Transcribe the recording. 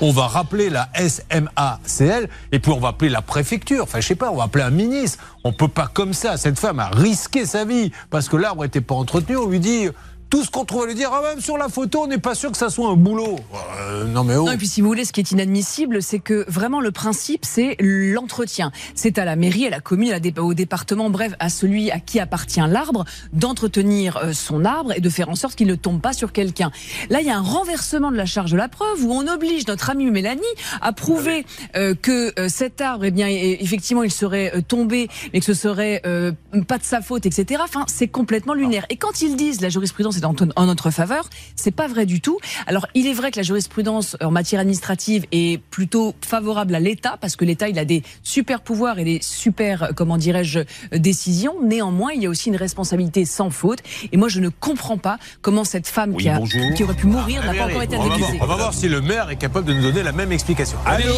on va rappeler la SMACL et puis on va appeler la préfecture. Enfin, je sais pas, on va appeler un ministre. On peut pas comme ça. Cette femme a risqué sa vie parce que l'arbre n'était pas entretenu. On lui dit tout ce qu'on trouve à lui dire, ah, même sur la photo, on n'est pas sûr que ça soit un boulot. Euh, non mais oh. Non, et puis si vous voulez, ce qui est inadmissible, c'est que vraiment le principe, c'est l'entretien. C'est à la mairie, à la commune, à au département, bref, à celui à qui appartient l'arbre, d'entretenir euh, son arbre et de faire en sorte qu'il ne tombe pas sur quelqu'un. Là, il y a un renversement de la charge de la preuve où on oblige notre amie Mélanie à prouver euh, que cet arbre, eh bien, effectivement, il serait tombé, mais que ce serait pas de sa faute, etc. Enfin, c'est complètement lunaire. Et quand ils disent la jurisprudence c'est en, notre faveur. C'est pas vrai du tout. Alors, il est vrai que la jurisprudence en matière administrative est plutôt favorable à l'État parce que l'État il a des super pouvoirs et des super, comment dirais-je, décisions. Néanmoins, il y a aussi une responsabilité sans faute. Et moi, je ne comprends pas comment cette femme qui, a, qui, aurait pu mourir n'a pas encore été indemnisée. On va voir si le maire est capable de nous donner la même explication. Allô